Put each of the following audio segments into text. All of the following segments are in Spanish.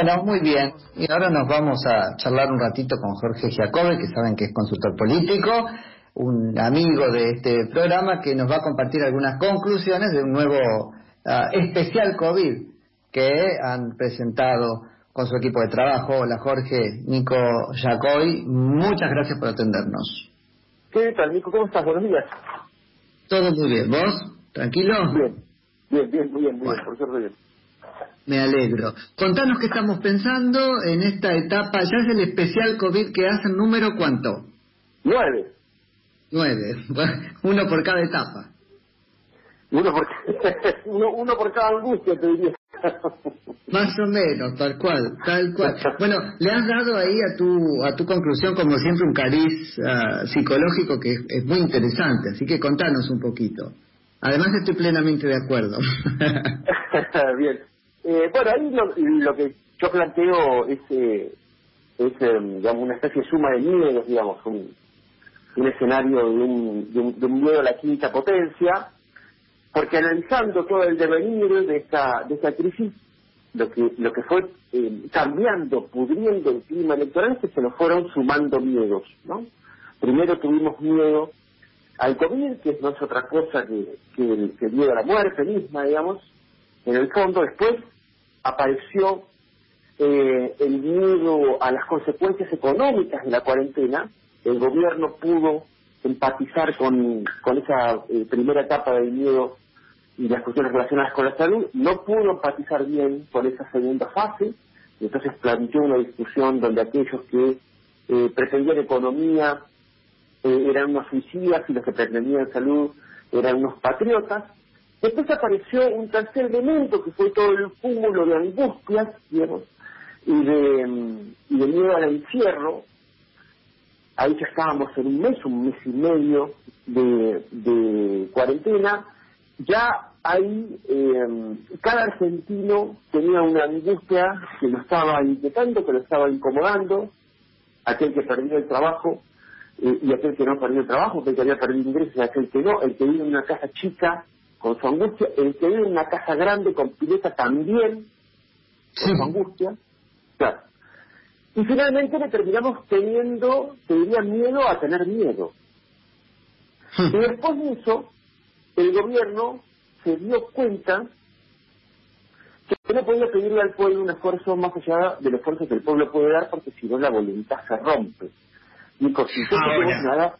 Bueno, muy bien. Y ahora nos vamos a charlar un ratito con Jorge Giacobbe, que saben que es consultor político, un amigo de este programa que nos va a compartir algunas conclusiones de un nuevo ah, especial COVID que han presentado con su equipo de trabajo. Hola Jorge, Nico Jacoy, muchas gracias por atendernos. ¿Qué tal, Nico? ¿Cómo estás? Buenos días. Todo muy bien. ¿Vos? ¿Tranquilo? Bien, bien, bien, muy bien, muy bien, por suerte bien. Me alegro. Contanos qué estamos pensando en esta etapa. Ya es el especial COVID que hacen número cuánto? Nueve. Nueve. Uno por cada etapa. Uno por, uno, uno por cada angustia, te diría. Más o menos, tal cual, tal cual. Bueno, le has dado ahí a tu a tu conclusión como siempre un cariz ah, psicológico que es, muy interesante, así que contanos un poquito. Además estoy plenamente de acuerdo. Bien. Eh, bueno, ahí lo, lo, que yo planteo es, eh, es eh, digamos, una especie de suma de miedos, digamos, un, un escenario de un, de un, de un miedo a la quinta potencia, porque analizando todo el devenir de esta, de esta crisis, lo que, lo que fue eh, cambiando, pudriendo el clima electoral es que se nos fueron sumando miedos, ¿no? Primero tuvimos miedo al COVID, que no es otra cosa que, que, el, que miedo a la muerte misma, digamos, en el fondo. Después apareció eh, el miedo a las consecuencias económicas de la cuarentena. El gobierno pudo empatizar con, con esa eh, primera etapa del miedo y las cuestiones relacionadas con la salud, no pudo empatizar bien con esa segunda fase, entonces planteó una discusión donde aquellos que eh, pretendían economía eh, eran unos suicidas y los que pretendían salud eran unos patriotas. Después apareció un tercer elemento que fue todo el cúmulo de angustias, y de, mm, y de miedo al encierro, ahí ya estábamos en un mes, un mes y medio de, cuarentena, ya ahí eh, cada argentino tenía una angustia que lo estaba inquietando, que lo estaba incomodando, aquel que perdió el trabajo eh, y aquel que no perdió el trabajo, que había perdido ingresos, aquel que no, el que vive en una casa chica con su angustia, el que vive en una casa grande con pileta también con su angustia, claro. Y finalmente le terminamos teniendo, te diría, miedo a tener miedo. Y después de eso, el gobierno se dio cuenta que no podía pedirle al pueblo un esfuerzo más allá del esfuerzo que el pueblo puede dar, porque si no la voluntad se rompe. Y que vos nadás,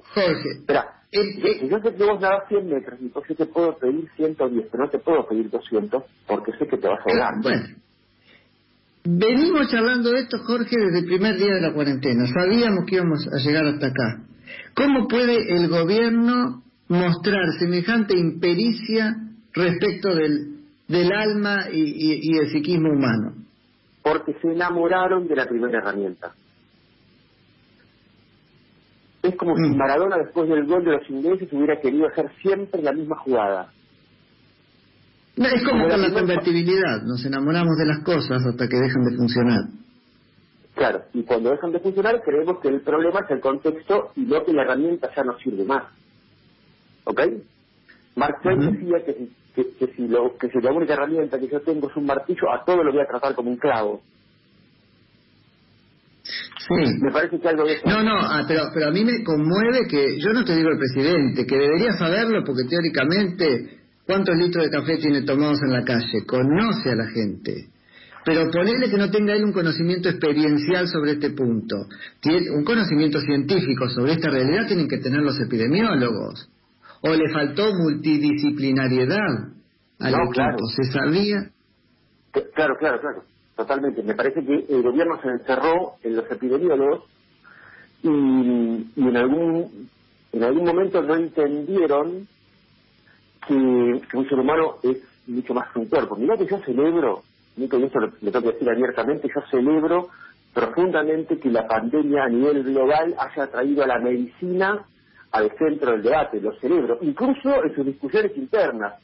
espera, si yo sé que vos nadás 100 metros, yo te puedo pedir 110, pero no te puedo pedir 200, porque sé que te vas a ahogar. Bueno. Venimos charlando de esto, Jorge, desde el primer día de la cuarentena. Sabíamos que íbamos a llegar hasta acá. ¿Cómo puede el gobierno mostrar semejante impericia respecto del, del alma y, y, y el psiquismo humano? Porque se enamoraron de la primera herramienta. Es como si Mm. Maradona después del gol de los ingleses hubiera querido hacer siempre la misma jugada. No, es como con la convertibilidad, nos enamoramos de las cosas hasta que dejan de funcionar. Claro, y cuando dejan de funcionar creemos que el problema es el contexto y no que la herramienta ya no sirve más. ¿Ok? Mark Twain decía que, si- que, que si lo, que si la única herramienta que yo tengo es un martillo, a todo lo voy a tratar como un clavo. Sí. Me parece que algo de eso... No, no, ah, pero, pero a mí me conmueve que, yo no te digo el presidente, que debería saberlo porque teóricamente, ¿cuántos litros de café tiene tomados en la calle? Conoce a la gente. Pero ponerle que no tenga él un conocimiento experiencial sobre este punto, tiene un conocimiento científico sobre esta realidad tienen que tener los epidemiólogos. O le faltó multidisciplinariedad al No, equipo, claro. se sabía. Claro, claro, claro. Totalmente. Me parece que el gobierno se encerró en los epidemiólogos y, y en algún en algún momento no entendieron que, un ser humano es mucho más que un cuerpo. Mirá que yo celebro, Nico, y esto lo, tengo que decir abiertamente, yo celebro profundamente que la pandemia a nivel global haya traído a la medicina al centro del debate, lo celebro, incluso en sus discusiones internas,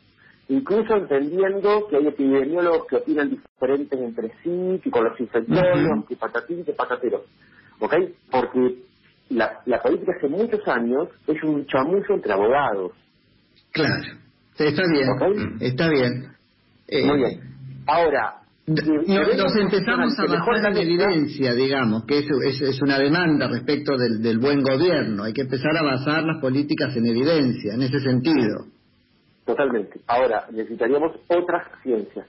incluso entendiendo que hay epidemiólogos que opinan diferentes entre sí, que con los infectólogos, que patatín, que patatero, ¿ok? Porque la, la política hace muchos años es un chamullo entre abogados, Claro, está bien, está bien. Eh, Muy bien. Ahora, nos, empezamos a basar en evidencia, digamos, que es, es, una demanda respecto del, del, buen gobierno. Hay que empezar a basar las políticas en evidencia, en ese sentido. Totalmente. Ahora, necesitaríamos otras ciencias.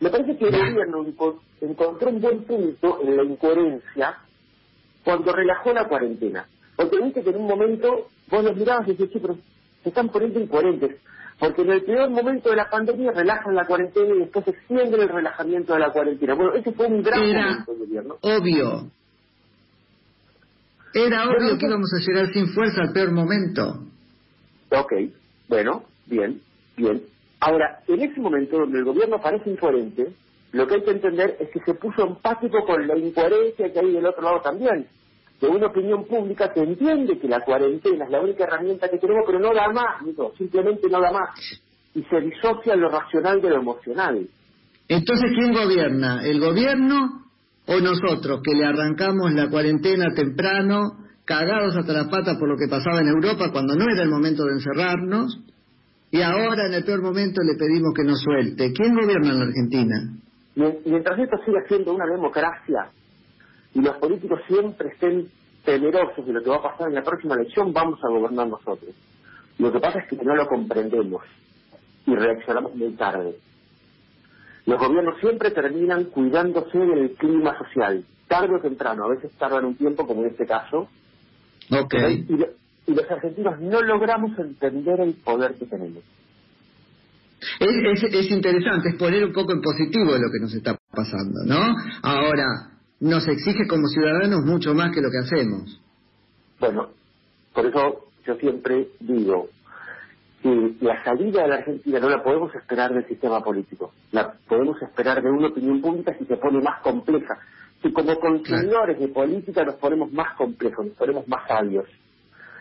Me parece que el gobierno encontró un buen punto en la incoherencia cuando relajó la cuarentena. Porque viste que en un momento vos los mirabas y decías, sí, pero se están poniendo incoherentes. Porque en el peor momento de la pandemia relajan la cuarentena y después extienden el relajamiento de la cuarentena. Bueno, ese fue un gran momento del gobierno. Obvio. Era obvio que íbamos a llegar sin fuerza al peor momento. Ok, bueno, bien, bien. Ahora, en ese momento donde el gobierno parece incoherente, lo que hay que entender es que se puso empático con la incoherencia que hay del otro lado también de una opinión pública que entiende que la cuarentena es la única herramienta que tenemos, pero no da más, simplemente no da más. Y se disocia lo racional de lo emocional. Entonces, ¿quién gobierna? ¿El gobierno o nosotros que le arrancamos la cuarentena temprano, cagados hasta la pata por lo que pasaba en Europa cuando no era el momento de encerrarnos? Y ahora, en el peor momento, le pedimos que nos suelte. ¿Quién gobierna en la Argentina? Mientras esto siga siendo una democracia, y los políticos siempre estén temerosos de lo que va a pasar en la próxima elección, vamos a gobernar nosotros. Lo que pasa es que no lo comprendemos y reaccionamos muy tarde. Los gobiernos siempre terminan cuidándose del clima social, tarde o temprano, a veces tardan un tiempo, como en este caso. Okay. Y, y los argentinos no logramos entender el poder que tenemos. Es, es, es interesante, es poner un poco en positivo lo que nos está pasando, ¿no? Ahora, nos exige como ciudadanos mucho más que lo que hacemos. Bueno, por eso yo siempre digo que la salida de la Argentina no la podemos esperar del sistema político, la podemos esperar de una opinión pública si se pone más compleja. Si como consumidores de política nos ponemos más complejos, nos ponemos más sabios.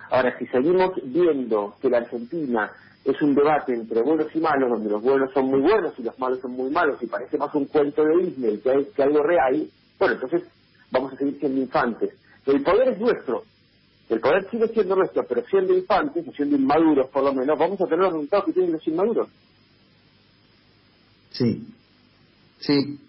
Ahora, si seguimos viendo que la Argentina es un debate entre buenos y malos, donde los buenos son muy buenos y los malos son muy malos, y parece más un cuento de Disney que, que algo real, bueno, entonces vamos a seguir siendo infantes. El poder es nuestro. El poder sigue siendo nuestro, pero siendo infantes, o siendo inmaduros por lo menos, vamos a tener los resultados que tienen los inmaduros. Sí, sí,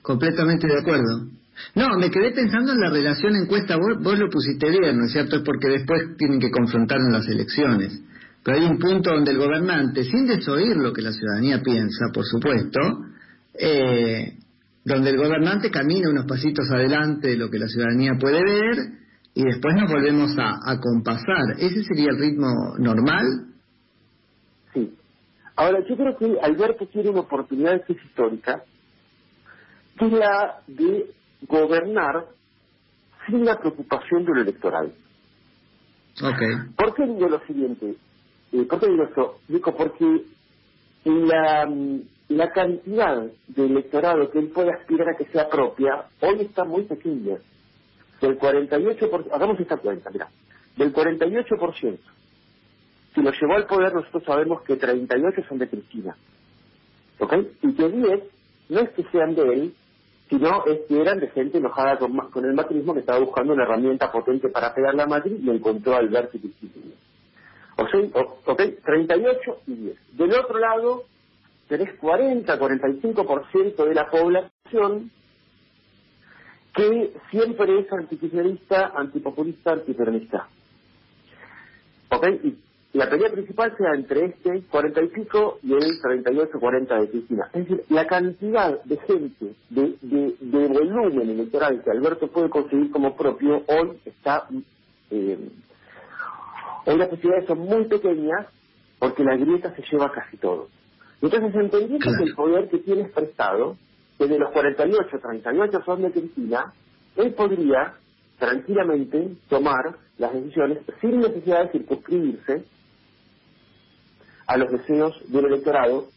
completamente de acuerdo. No, me quedé pensando en la relación encuesta, vos, vos lo pusiste bien, ¿no es cierto? Es porque después tienen que confrontar en las elecciones. Pero hay un punto donde el gobernante, sin desoír lo que la ciudadanía piensa, por supuesto, eh, donde el gobernante camina unos pasitos adelante de lo que la ciudadanía puede ver y después nos volvemos a, compasar. ¿Ese sería el ritmo normal? Sí. Ahora, yo creo que Alberto tiene una oportunidad es histórica, que es la de gobernar sin la preocupación de lo electoral. Okay. ¿Por qué digo lo siguiente? Eh, ¿Por qué digo esto? Digo, porque la, la cantidad de electorado que él puede aspirar a que sea propia hoy está muy pequeña. Del 48%, hagamos esta cuenta, mira, del 48%, si lo llevó al poder nosotros sabemos que 38 son de Cristina, ¿ok? Y que 10 no es que sean de él, sino es que eran de gente enojada con, el macrismo que estaba buscando una herramienta potente para pegar la Madrid y encontró a Alberto. O sea, ok, 38 y 10. Del otro lado, tenés 40, 45% de la población que siempre es antikirchnerista, antipopulista, antiperonista. ¿Ok? Y la pelea principal sea entre este 40 y pico y el 38, 40 de Cristina. Es decir, la cantidad de gente, de, de, de volumen electoral que Alberto puede conseguir como propio, hoy está... Eh, hoy las posibilidades son muy pequeñas porque la grieta se lleva casi todo. Entonces, entendiendo que el poder que tiene prestado, que de los 48, 38 son de Cristina, él podría tranquilamente tomar las decisiones sin necesidad de circunscribirse a los deseos del electorado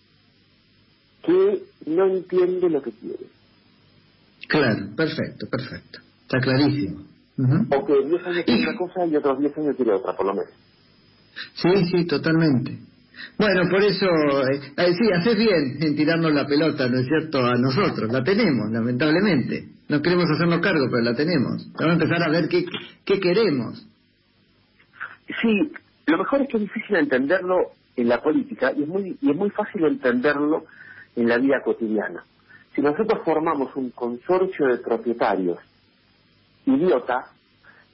que no entiende lo que quiere. Claro, perfecto, perfecto. Está clarísimo. O que 10 años quiere una cosa y otros 10 años quiere otra, por lo menos. Sí, sí, totalmente. Bueno, por eso, eh, eh, sí, haces bien en tirarnos la pelota, ¿no es cierto?, a nosotros. La tenemos, lamentablemente. No queremos hacernos cargo, pero la tenemos. Vamos a empezar a ver qué, qué queremos. Sí, lo mejor es que es difícil entenderlo en la política y es muy, y es muy fácil entenderlo en la vida cotidiana. si nosotros formamos un consorcio de propietarios idiota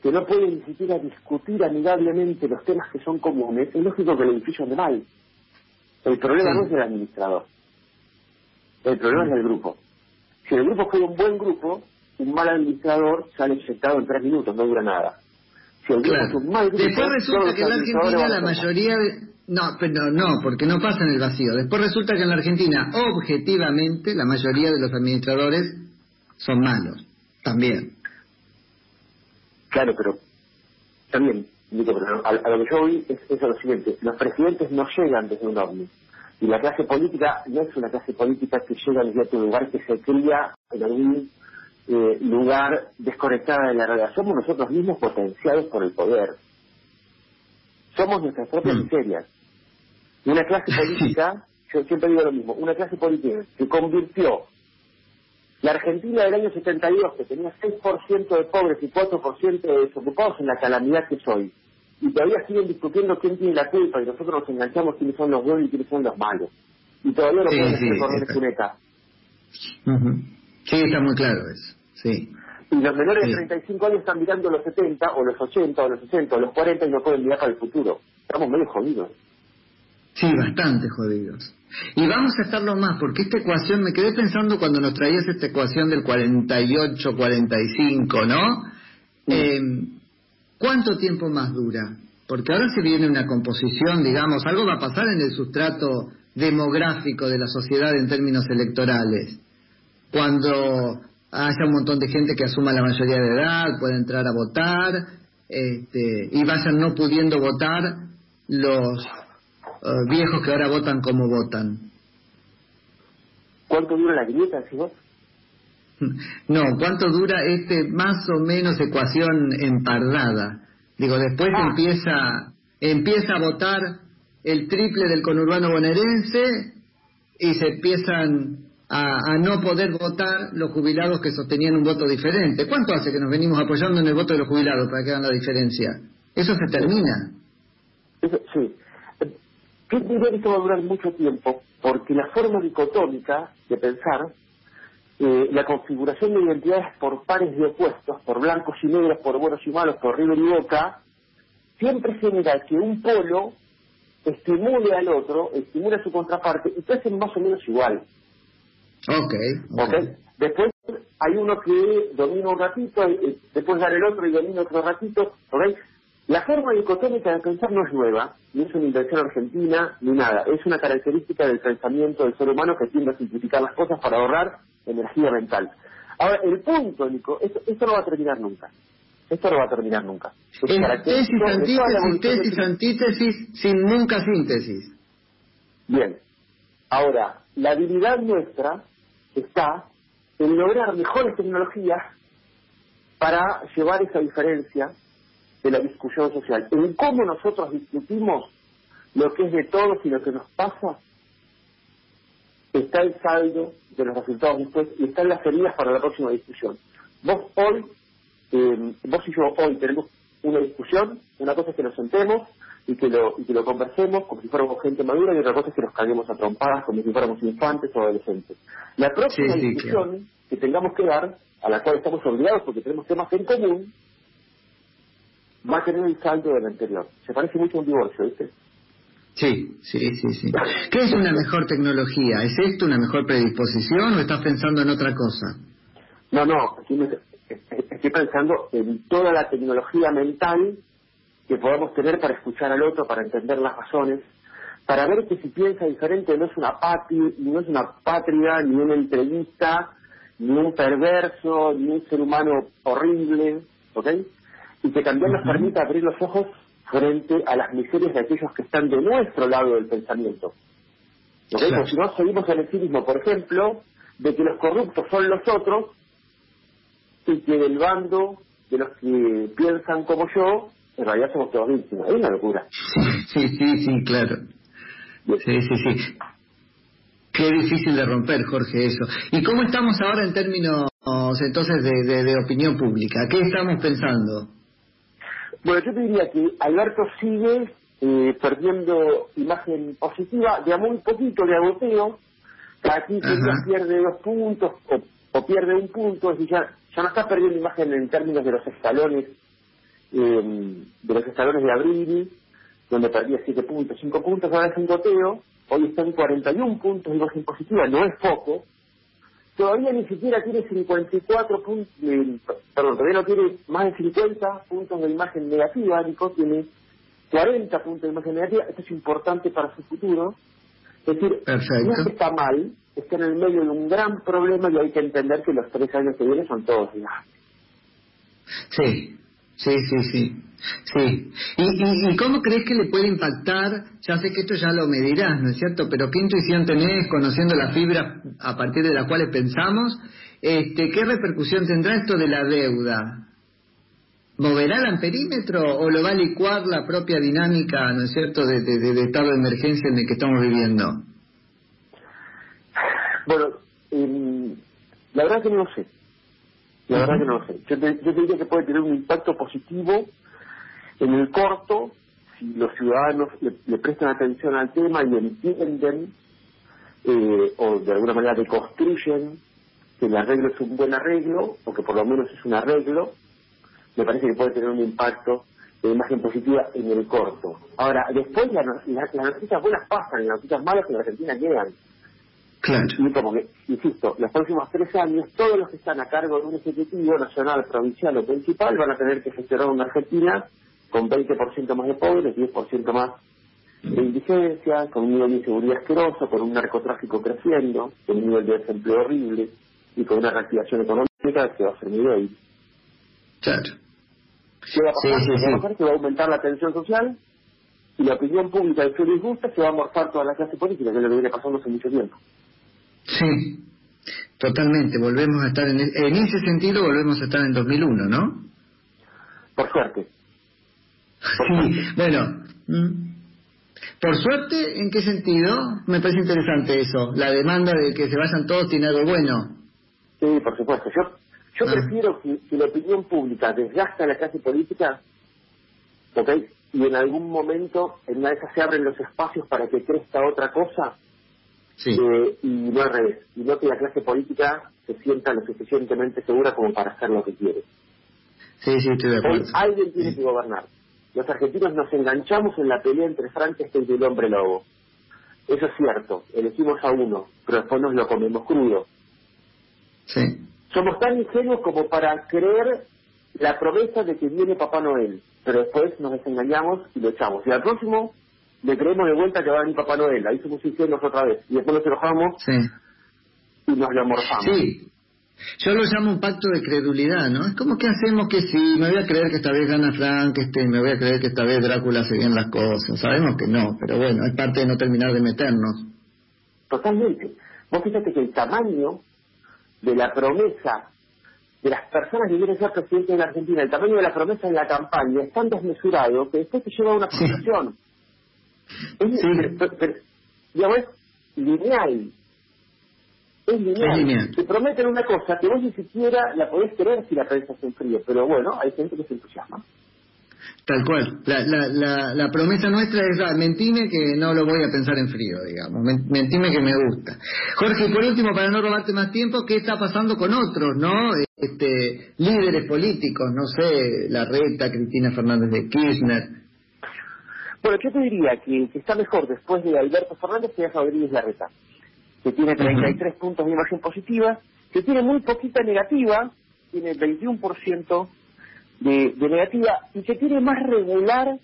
que no pueden ni siquiera discutir amigablemente los temas que son comunes, es lógico que el edificio ande mal. El problema no es del administrador. El problema es del grupo. Si el grupo fue un buen grupo, un mal administrador sale inyectado en tres minutos, no dura nada. Si el grupo es un mal grupo, Después resulta que en Argentina la mayoría de... No, pero no, porque no pasa en el vacío. Después resulta que en la Argentina, objetivamente, la mayoría de los administradores son malos. También. Claro, pero también, digo, a, lo que yo oí es, es lo siguiente. Los presidentes no llegan desde un ovni. Y la clase política no es una clase política que llega desde un lugar que se cría en algún eh, lugar desconectada de la realidad. Somos nosotros mismos potenciados por el poder. Somos nuestras propias mm. Una clase política, yo siempre digo lo mismo, una clase política que convirtió la Argentina del año 72, que tenía 6% de pobres y 4% de desocupados en la calamidad que soy, y todavía siguen discutiendo quién tiene la culpa y nosotros nos enganchamos quiénes son los buenos y quiénes son los malos. Y todavía no podemos sí, cuneta. Sí, está muy claro eso. Sí. Y los menores de 35 años están mirando los 70, o los 80, o los 60, o los 40 y no pueden mirar para el futuro. Estamos medio jodidos. Sí, bastante jodidos. Y vamos a estarlo más, porque esta ecuación, me quedé pensando cuando nos traías esta ecuación del 48-45, ¿no? Eh, ¿Cuánto tiempo más dura? Porque ahora se viene una composición, digamos, algo va a pasar en el sustrato demográfico de la sociedad en términos electorales. Cuando haya un montón de gente que asuma la mayoría de edad, pueda entrar a votar, este, y vayan no pudiendo votar los eh, viejos que ahora votan como votan. ¿Cuánto dura la grieta, si vos? No, ¿cuánto dura este más o menos ecuación empardada? Digo, después ah. empieza empieza a votar el triple del conurbano bonaerense y se empiezan a, a, no poder votar los jubilados que sostenían un voto diferente. ¿Cuánto hace que nos venimos apoyando en el voto de los jubilados para que hagan la diferencia? Eso se termina. sí. Que esto va a durar mucho tiempo porque la forma dicotómica de pensar eh, la configuración de identidades por pares de opuestos, por blancos y negros, por buenos y malos, por River y Boca, siempre genera que un polo estimule al otro, estimule a su contraparte y hacen más o menos igual. Ok. okay. Después hay uno que domina un ratito, y después dar el otro y domina otro ratito. ¿ok? La forma dicotómica de pensar no es nueva, ni es una invención argentina, ni nada. Es una característica del pensamiento del ser humano que tiende a simplificar las cosas para ahorrar energía mental. Ahora, el punto, Nico, esto, no va a terminar nunca. Esto no va a terminar nunca. Es tesis, antítesis, tesis, antítesis, sin nunca síntesis. Bien. Ahora, la habilidad nuestra está en lograr mejores tecnologías para llevar esa diferencia de la discusión social. En cómo nosotros discutimos lo que es de todos y lo que nos pasa, está el saldo de los resultados después y están las heridas para la próxima discusión. Vos hoy, eh, vos y yo hoy tenemos una discusión, una cosa es que nos sentemos y que lo, y que lo conversemos como si fuéramos gente madura y otra cosa es que nos caguemos a trompadas como si fuéramos infantes o adolescentes. La próxima discusión que tengamos que dar, a la cual estamos obligados porque tenemos temas en común, va a tener el saldo del anterior. Se parece mucho a un divorcio, ¿viste? Sí, sí, sí, sí. ¿Qué es una mejor tecnología? ¿Es esto una mejor predisposición o estás pensando en otra cosa? No, no, estoy pensando en toda la tecnología mental que podamos tener para escuchar al otro, para entender las razones, para ver que si piensa diferente no es una patria, no es una patria, ni una entrevista, ni un perverso, ni un ser humano horrible, ¿ok? Y que también nos permita abrir los ojos frente a las miserias de aquellos que están de nuestro lado del pensamiento. si no seguimos el cinismo, por ejemplo, de que los corruptos son los otros y que del bando de los que piensan como yo, en realidad somos todos víctimas. Es una locura. Sí, sí, sí, claro. Sí, sí, sí. Qué difícil de romper, Jorge, eso. ¿Y cómo estamos ahora en términos entonces de, de opinión pública? ¿Qué estamos pensando? Bueno, yo te diría que Alberto sigue eh, perdiendo imagen positiva de a muy poquito de agoteo, Cada 15 días pierde dos puntos o, pierde un punto, es decir, ya, ya no está perdiendo imagen en términos de los escalones, eh, de los escalones de abril, donde perdía 7 puntos, 5 puntos, ahora es un goteo, hoy está en 41 puntos de imagen positiva, no es poco, todavía ni siquiera tiene 54 puntos, perdón, todavía no tiene más de 50 puntos de imagen negativa, Nico tiene 40 puntos de imagen negativa, esto es importante para su futuro. Es decir, no es que está mal, está en el medio de un gran problema y hay que entender que los tres años que vienen son todos gigantes. Sí, sí, sí, sí. Sí. ¿Y, y, cómo crees que le puede impactar? Ya sé que esto ya lo medirás, ¿no es cierto? Pero ¿qué intuición tenés conociendo las fibras a partir de las cuales pensamos? Este, ¿Qué repercusión tendrá esto de la deuda? ¿Moverá el amperímetro o lo va a licuar la propia dinámica, ¿no es cierto?, de, de, estado de emergencia en el que estamos viviendo. Bueno, em, la verdad que no lo sé. La verdad que no lo sé. Yo yo te diría que puede tener un impacto positivo en el corto, si los ciudadanos le, prestan atención al tema y entienden eh, o de alguna manera deconstruyen que el arreglo es un buen arreglo o que por lo menos es un arreglo, me parece que puede tener un impacto de imagen positiva en el corto. Ahora, después las noticias buenas pasan y las noticias malas en la Argentina llegan. Claro. Y como que, insisto, los próximos tres años, todos los que están a cargo de un ejecutivo nacional, provincial o principal van a tener que gestionar una Argentina con 20% más de pobres, 10% más de indigencia, con un nivel de inseguridad asqueroso, con un narcotráfico creciendo, con un nivel de desempleo horrible y con una reactivación económica que va a ser muy débil. Claro. ¿Qué va a pasar? Sí, va a pasar que va a aumentar la tensión social y la opinión pública de su disgusta se va a morfar toda la clase política, que es lo que viene pasando hace mucho tiempo. Sí, totalmente. Volvemos a estar en, en ese sentido, volvemos a estar en 2001, ¿no? Por suerte. Sí, bueno. Mm. Por suerte, ¿en qué sentido? Me parece interesante eso. La demanda de que se vayan todos tiene algo bueno. Sí, por supuesto. Yo, yo ah. prefiero que, la opinión pública desgasta la clase política, ¿ok? Y en algún momento, en una de esas se abren los espacios para que crezca otra cosa, sí. Eh, y no al revés. Y no que la clase política se sienta lo suficientemente segura como para hacer lo que quiere. Sí, sí, estoy de acuerdo. alguien tiene que gobernar los argentinos nos enganchamos en la pelea entre Frankenstein y el hombre lobo. Eso es cierto, elegimos a uno, pero después nos lo comemos crudo. Sí. Somos tan ingenuos como para creer la promesa de que viene Papá Noel, pero después nos desengañamos y lo echamos. Y al próximo le creemos de vuelta que va a venir Papá Noel, ahí somos ingenuos otra vez. Y después nos enojamos y nos lo amorfamos. Sí, yo lo llamo un pacto de credulidad, ¿no? Es como que hacemos que sí, me voy a creer que esta vez gana Frankenstein, me voy a creer que esta vez Drácula hace bien las cosas. Sabemos que no, pero bueno, es parte de no terminar de meternos. Totalmente. Vos fíjate que el tamaño de la promesa de las personas que quieren ser presidente de la Argentina, el tamaño de la promesa en la campaña es tan desmesurado que después te lleva a una frustración. Es, pero, digamos, lineal es lineal. Te prometen una cosa que vos ni siquiera la podés creer si la pensás en frío, pero bueno, hay gente que se entusiasma. Tal cual. La, la, la, promesa nuestra es, ah, mentime que no lo voy a pensar en frío, digamos. Mentime que me gusta. Jorge, por último, para no robarte más tiempo, ¿qué está pasando con otros, no? Este, líderes políticos, no sé, la reta, Cristina Fernández de Kirchner. Bueno, yo te diría que, que está mejor después de Alberto Fernández que de Rodríguez Larreta que tiene 33 puntos de imagen positiva, que tiene muy poquita negativa, tiene 21% de, de negativa, y que tiene más regular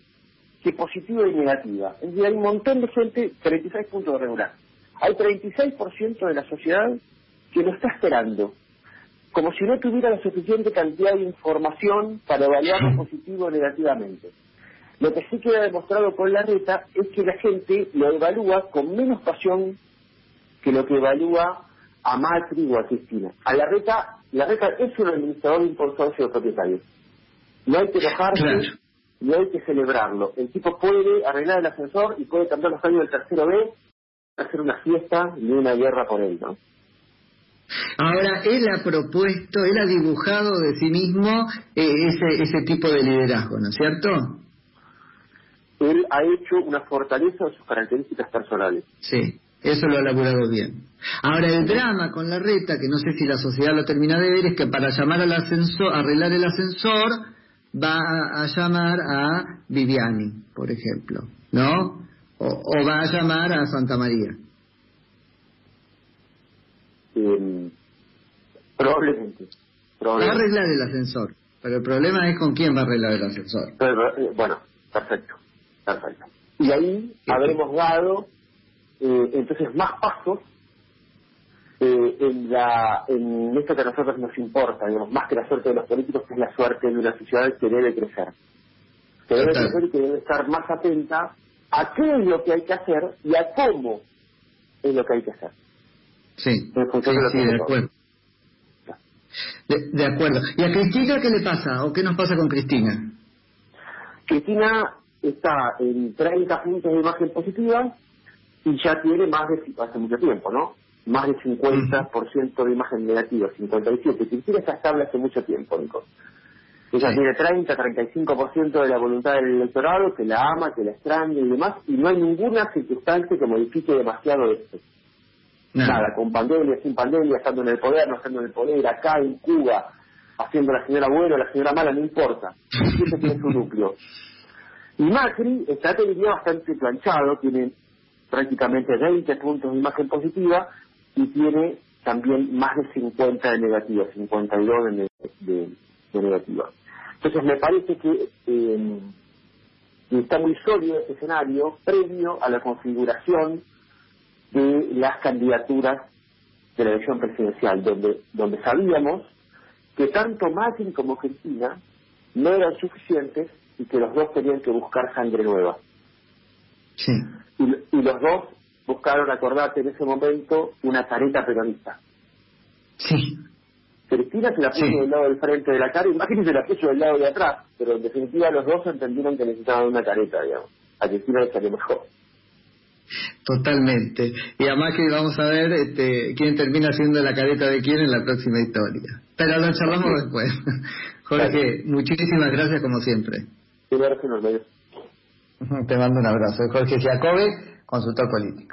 que positiva y negativa. Es decir, hay un montón de gente, 36 puntos de regular. Hay 36% de la sociedad que lo está esperando, como si no tuviera la suficiente cantidad de información para evaluarlo positivo o negativamente. Lo que sí queda demostrado con la reta es que la gente lo evalúa con menos pasión que lo que evalúa a Macri o a Cristina. A la reta, la reta es un administrador impulsor de propietarios. No hay que enojarse, no hay que celebrarlo. El tipo puede arreglar el ascensor y puede cambiar los años del tercero B, hacer una fiesta y una guerra por él, ¿no? Ahora, él ha propuesto, él ha dibujado de sí mismo eh, ese, ese tipo de liderazgo, ¿no es cierto? Él ha hecho una fortaleza de sus características personales. Sí Eso lo ha laburado bien. Ahora el drama con la reta, que no sé si la sociedad lo termina de ver, es que para llamar al ascensor, arreglar el ascensor, va a, llamar a Viviani, por ejemplo, ¿no? O, va a llamar a Santa María. Eh, probablemente, Va a arreglar el ascensor, pero el problema es con quién va a arreglar el ascensor. Eh, bueno, perfecto, perfecto. Y ahí habremos dado eh, entonces más pasos eh, en, la, en esto que a nosotros nos importa, digamos, más que la suerte de los políticos, que es la suerte de una sociedad que debe crecer. Que debe crecer y que debe estar más atenta a qué es lo que hay que hacer y a cómo es lo que hay que hacer. Sí, sí, de, acuerdo. De, acuerdo. ¿Y a Cristina qué le pasa? ¿O qué nos pasa con Cristina? Cristina está en 30 puntos de imagen positiva y ya tiene más de hace mucho tiempo, ¿no? Más de 50% de imagen negativa, 57. Cristina está estable hace mucho tiempo, Nico. Ella tiene 30, 35% de la voluntad del electorado, que la ama, que la extraña y demás, y no hay ninguna circunstancia que modifique demasiado esto. Nada. con pandemia, sin pandemia, estando en el poder, no estando en el poder, acá en Cuba, haciendo la señora buena o la señora mala, no importa. Siempre tiene su núcleo. Y Macri está, teniendo bastante planchado, tiene prácticamente 20 puntos de imagen positiva y tiene también más de 50 de negativa, 52 de, de, de negativa. Entonces me parece que eh, está muy sólido este escenario previo a la configuración de las candidaturas de la elección presidencial, donde, donde sabíamos que tanto Macri como Cristina no eran suficientes y que los dos tenían que buscar sangre nueva. Sí y, los dos buscaron, acordarte en ese momento, una careta peronista. Sí. Cristina se la puso del lado del frente de la cara, imagínense la puso del lado de atrás, pero en definitiva los dos entendieron que necesitaban una careta, digamos. A Cristina le salió mejor. Totalmente. Y además que vamos a ver este, quién termina siendo la careta de quién en la próxima historia. Pero lo charlamos después. Jorge, muchísimas gracias como siempre. Sí, gracias, te mando un abrazo. Jorge Giacobbe, consultor político.